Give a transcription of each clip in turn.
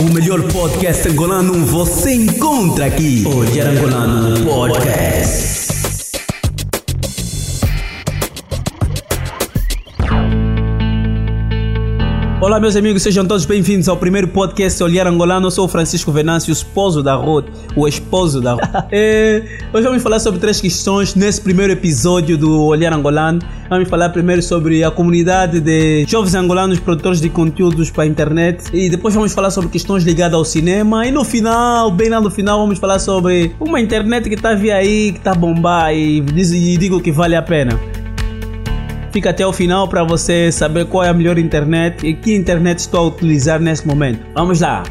O melhor podcast angolano você encontra aqui. Olhar Angolano Podcast. Olá, meus amigos, sejam todos bem-vindos ao primeiro podcast Olhar Angolano. Eu sou o Francisco Venâncio, o esposo da Ruth, o esposo da Ruth. é, hoje vamos falar sobre três questões nesse primeiro episódio do Olhar Angolano. Vamos falar primeiro sobre a comunidade de jovens angolanos produtores de conteúdos para a internet e depois vamos falar sobre questões ligadas ao cinema e no final, bem lá no final, vamos falar sobre uma internet que está aí, que está bombar e, e digo que vale a pena. Fica até o final para você saber qual é a melhor internet e que internet estou a utilizar nesse momento. Vamos lá!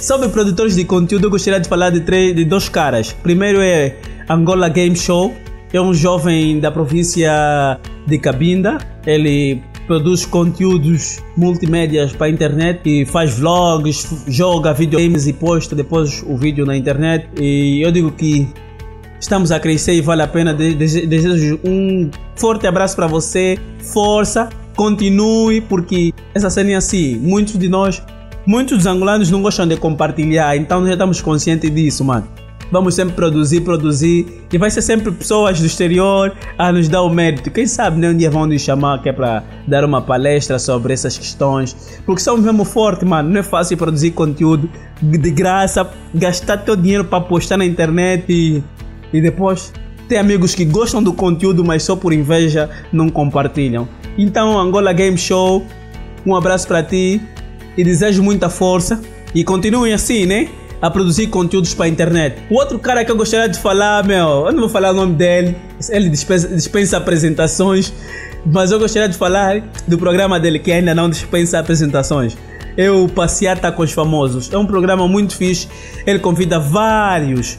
Sobre produtores de conteúdo, eu gostaria de falar de, três, de dois caras. Primeiro é Angola Game Show, é um jovem da província de Cabinda. Ele produz conteúdos multimédias para a internet e faz vlogs, joga videogames e posta depois o vídeo na internet. E eu digo que estamos a crescer e vale a pena. Desejo um forte abraço para você, força, continue, porque essa cena é assim. Muitos de nós, muitos dos angolanos não gostam de compartilhar, então já estamos conscientes disso, mano. Vamos sempre produzir, produzir, e vai ser sempre pessoas do exterior a nos dar o mérito. Quem sabe nem né, um dia vão nos chamar que é para dar uma palestra sobre essas questões, porque somos mesmo fortes, mano. Não é fácil produzir conteúdo de graça, gastar teu dinheiro para postar na internet e e depois tem amigos que gostam do conteúdo, mas só por inveja não compartilham. Então, Angola Game Show, um abraço para ti e desejo muita força e continuem assim, né? A produzir conteúdos para a internet. O outro cara que eu gostaria de falar, meu, eu não vou falar o nome dele, ele dispensa, dispensa apresentações, mas eu gostaria de falar do programa dele que ainda não dispensa apresentações é o Passeata com os Famosos. É um programa muito fixe. Ele convida vários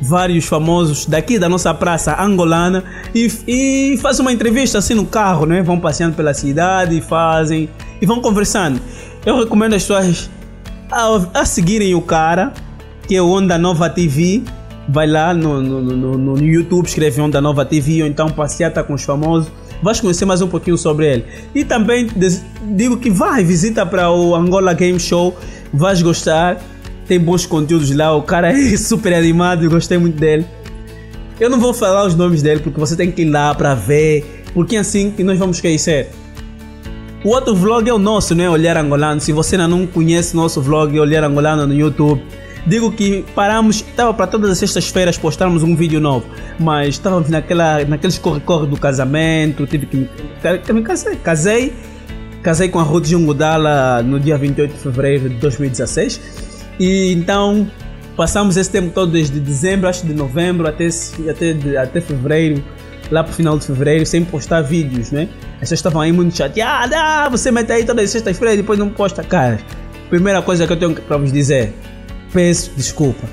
vários famosos daqui da nossa praça angolana e, e faz uma entrevista assim no carro, né? Vão passeando pela cidade, fazem e vão conversando. Eu recomendo as pessoas a, a seguirem o cara, que é o Onda Nova TV. Vai lá no, no, no, no YouTube, escreve Onda Nova TV ou então passeata com os famosos. Vais conhecer mais um pouquinho sobre ele. E também digo que vai, visita para o Angola Game Show, vais gostar tem bons conteúdos lá, o cara é super animado, eu gostei muito dele. Eu não vou falar os nomes dele porque você tem que ir lá para ver, porque é assim que nós vamos conhecer. O outro vlog é o nosso, né? Olhar Angolano. Se você ainda não conhece nosso vlog Olhar Angolano no YouTube, digo que paramos, estava para todas as sextas-feiras postarmos um vídeo novo, mas estávamos naquela, naqueles corre-corre do casamento, tive que me casei, casei, casei com a Ruth Jungudala no dia 28 de fevereiro de 2016 e então passamos esse tempo todo desde dezembro, acho de novembro até, até, até fevereiro, lá pro final de fevereiro, sem postar vídeos, né? As pessoas estavam aí muito chateadas, ah, você mete aí todas as sextas-feiras e depois não posta, cara. Primeira coisa que eu tenho para vos dizer, peço desculpa.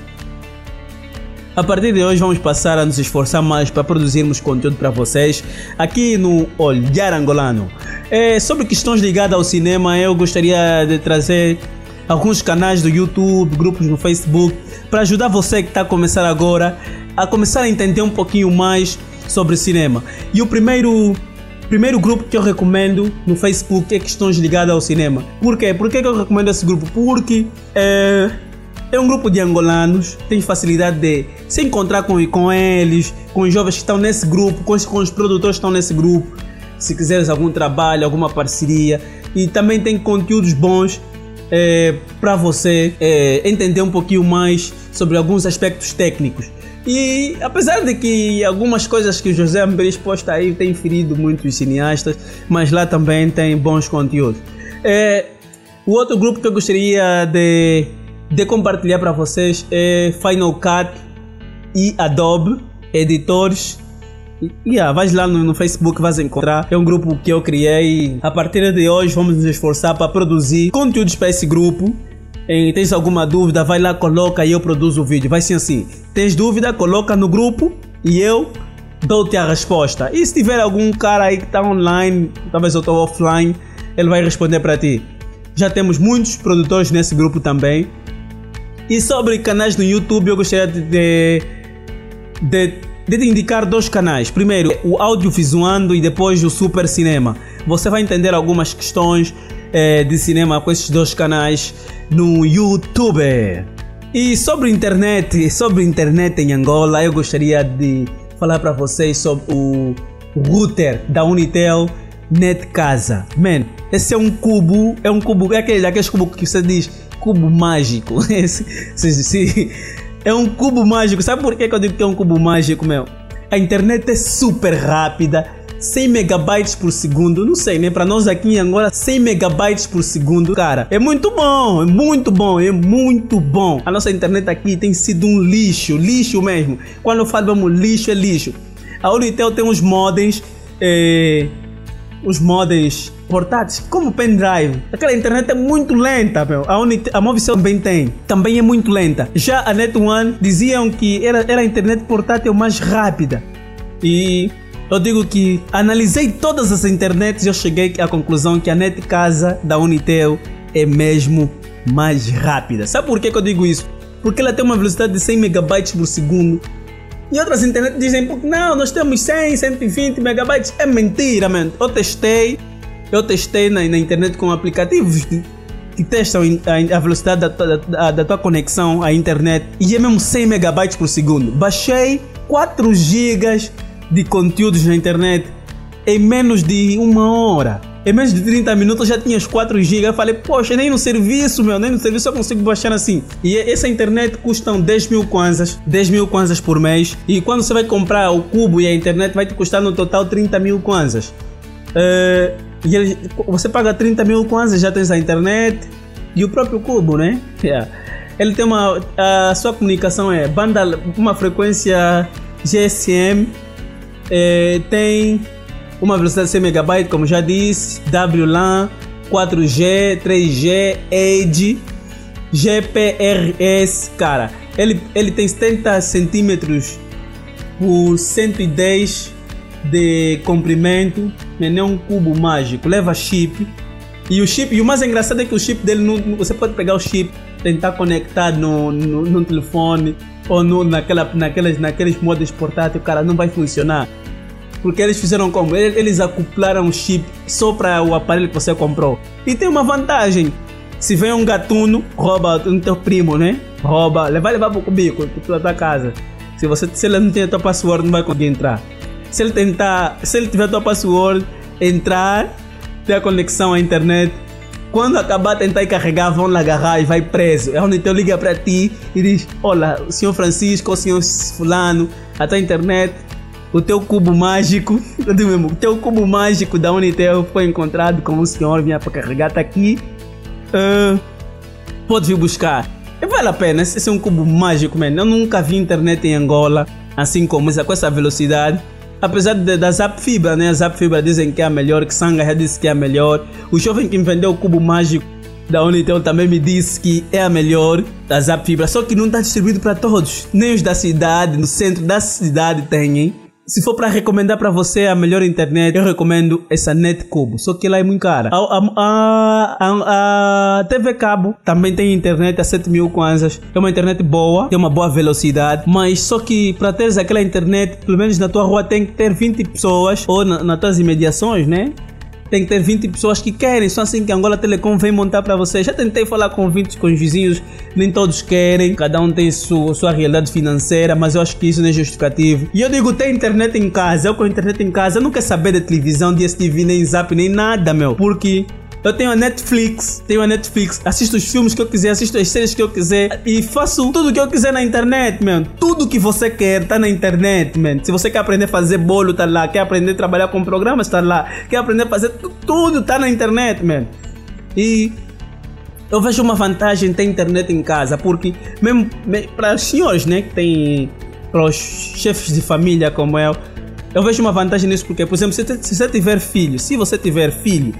A partir de hoje vamos passar a nos esforçar mais para produzirmos conteúdo para vocês aqui no Olhar Angolano. É, sobre questões ligadas ao cinema, eu gostaria de trazer alguns canais do YouTube, grupos no Facebook, para ajudar você que está a começar agora a começar a entender um pouquinho mais sobre cinema. E o primeiro primeiro grupo que eu recomendo no Facebook é questões ligadas ao cinema. Por quê? Por que eu recomendo esse grupo? Porque é, é um grupo de angolanos, tem facilidade de se encontrar com, com eles, com os jovens que estão nesse grupo, com os, com os produtores que estão nesse grupo. Se quiseres algum trabalho, alguma parceria. E também tem conteúdos bons é, para você é, entender um pouquinho mais sobre alguns aspectos técnicos. E apesar de que algumas coisas que o José Amberis posta aí tem ferido muitos cineastas, mas lá também tem bons conteúdos. É, o outro grupo que eu gostaria de, de compartilhar para vocês é Final Cut e Adobe, editores Yeah, vais lá no, no, Facebook, vais encontrar. É um grupo que eu criei. A partir de hoje, vamos nos esforçar para produzir conteúdos para esse grupo. E tens alguma dúvida, vai lá, coloca e eu produzo o vídeo. Vai ser assim: tens dúvida, coloca no grupo e eu dou-te a resposta. E se tiver algum cara aí que está online, talvez eu estou offline, ele vai responder para ti. Já temos muitos produtores nesse grupo também. E sobre canais no YouTube, eu gostaria de, de, de de indicar dois canais. Primeiro, o audiovisuando e depois o super cinema. Você vai entender algumas questões é, de cinema com esses dois canais no YouTube. E sobre internet, sobre internet em Angola, eu gostaria de falar para vocês sobre o router da Unitel Net Casa. Man, esse é um cubo, é um cubo, é aquele, aquele cubo que você diz cubo mágico. Esse, esse, esse, é um cubo mágico. Sabe por que eu digo que é um cubo mágico, meu? A internet é super rápida 100 megabytes por segundo, não sei, né? Para nós aqui em Angola, 100 megabytes por segundo, cara, é muito bom, é muito bom, é muito bom. A nossa internet aqui tem sido um lixo, lixo mesmo. Quando falamos lixo, é lixo. A Unitel tem uns modems, é, os modems portáteis, como pendrive. Aquela internet é muito lenta, meu. A, Unitel, a Movicel também tem, também é muito lenta. Já a Net One diziam que era, era a internet portátil mais rápida. E eu digo que analisei todas as internets e eu cheguei à conclusão que a net casa da Unitel é mesmo mais rápida. Sabe por que, que eu digo isso? Porque ela tem uma velocidade de 100 megabytes por segundo. E outras internets dizem, não, nós temos 100, 120 megabytes. É mentira, mano. Eu testei, eu testei na, na internet com aplicativos que testam a, a velocidade da, da, da, tua conexão à internet e é mesmo 100 megabytes por segundo. Baixei 4 gigas de conteúdos na internet em menos de uma hora. Em menos de 30 minutos já tinha os 4 GB. Falei, poxa, nem no serviço, meu, nem no serviço eu consigo baixar assim. E essa internet custa 10 mil kwanzas, 10 mil kwanzas por mês. E quando você vai comprar o cubo e a internet, vai te custar no total 30 mil kwanzas. Uh, e ele, você paga 30 mil kwanzas, já tens a internet e o próprio cubo, né? Yeah. Ele tem uma. A sua comunicação é banda, uma frequência GSM é, tem uma velocidade de 100 MB, como já disse, WLAN, 4G, 3G, Edge, GPRS, cara. Ele, ele tem 70 centímetros por 110 de comprimento, não é um cubo mágico, leva chip. E o chip, e o mais engraçado é que o chip dele, não, você pode pegar o chip, tentar conectar no, no, no telefone, ou no, naquela, naquelas, naqueles modos portáteis, cara, não vai funcionar. Porque eles fizeram como? Eles acoplaram o chip só para o aparelho que você comprou. E tem uma vantagem. Se vem um gatuno, rouba o teu primo, né? Rouba, vai levar para o cubico, para tua casa. Se, você, se ele não tem a tua password, não vai conseguir entrar. Se ele tentar, se ele tiver a tua password, entrar, ter a conexão à internet, quando acabar tentar carregar, vão lá agarrar e vai preso. É onde então liga para ti e diz: Olá, o senhor Francisco, o senhor Fulano, a tua internet, o teu cubo mágico, mesmo, o teu cubo mágico da Unitel foi encontrado com o senhor, vinha para carregar, tá aqui. Uh, pode vir buscar. E vale a pena, esse é um cubo mágico, mano. Eu nunca vi internet em Angola assim como essa, com essa velocidade apesar de, da Zap Fibra, né? A Zap Fibra dizem que é a melhor, que Sanga já disse que é a melhor. O jovem que me vendeu o cubo mágico da Unitel também me disse que é a melhor da Zap Fibra, só que não está distribuído para todos. Nem os da cidade, no centro da cidade tem, hein? Se for para recomendar para você a melhor internet, eu recomendo essa NetCubo, só que ela é muito cara. A, a, a, a, TV Cabo também tem internet a 7 mil kwanzas. É uma internet boa, tem uma boa velocidade, mas só que para teres aquela internet, pelo menos na tua rua tem que ter 20 pessoas ou na, nas tuas imediações, né? Tem que ter 20 pessoas que querem, só assim que Angola Telecom vem montar para você. Já tentei falar com 20 com os vizinhos, nem todos querem, cada um tem sua, sua realidade financeira, mas eu acho que isso não é justificativo. E eu digo, tem internet em casa, eu com internet em casa, eu não quero saber de televisão, de STV, nem Zap, nem nada, meu, porque eu tenho a Netflix, tenho a Netflix, assisto os filmes que eu quiser, assisto as séries que eu quiser e faço tudo que eu quiser na internet, man. Tudo que você quer tá na internet, man. Se você quer aprender a fazer bolo, tá lá. Quer aprender a trabalhar com programas, tá lá. Quer aprender a fazer tudo, tá na internet, man. E eu vejo uma vantagem ter internet em casa, porque mesmo para os senhores, né, que têm para os chefes de família como eu, eu vejo uma vantagem nisso porque, por exemplo, se você tiver filho, se você tiver filho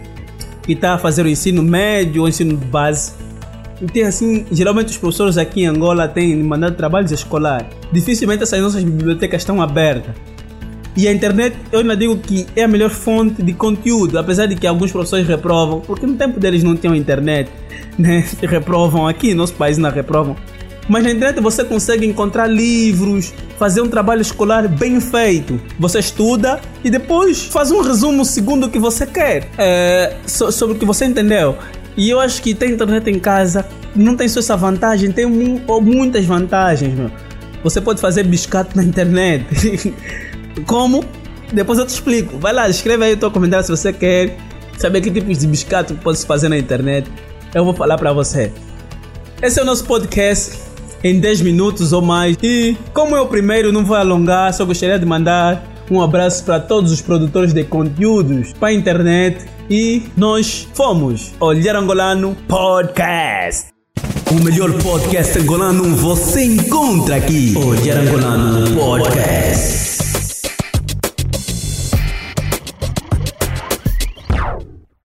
que está a fazer o ensino médio ou ensino base. E tem assim, geralmente os professores aqui em Angola têm mandado trabalhos escolares. Dificilmente essas nossas bibliotecas estão abertas. E a internet, eu ainda digo que é a melhor fonte de conteúdo, apesar de que alguns professores reprovam, porque no tempo deles não tinham internet, né? Reprovam aqui, nosso país não reprovam. Mas na internet você consegue encontrar livros, fazer um trabalho escolar bem feito. Você estuda e depois faz um resumo segundo o que você quer, é, so, sobre o que você entendeu. E eu acho que ter internet em casa não tem só essa vantagem, tem mu muitas vantagens, meu. Você pode fazer biscato na internet. Como? Depois eu te explico. Vai lá, escreve aí o teu comentário se você quer saber que tipos de biscato pode se fazer na internet. Eu vou falar para você. Esse é o nosso podcast em 10 minutos ou mais. E como é o primeiro, não vou alongar, só gostaria de mandar um abraço para todos os produtores de conteúdos para a internet. E nós fomos Olhar Angolano Podcast. O melhor podcast angolano você encontra aqui. Olhar Angolano Podcast.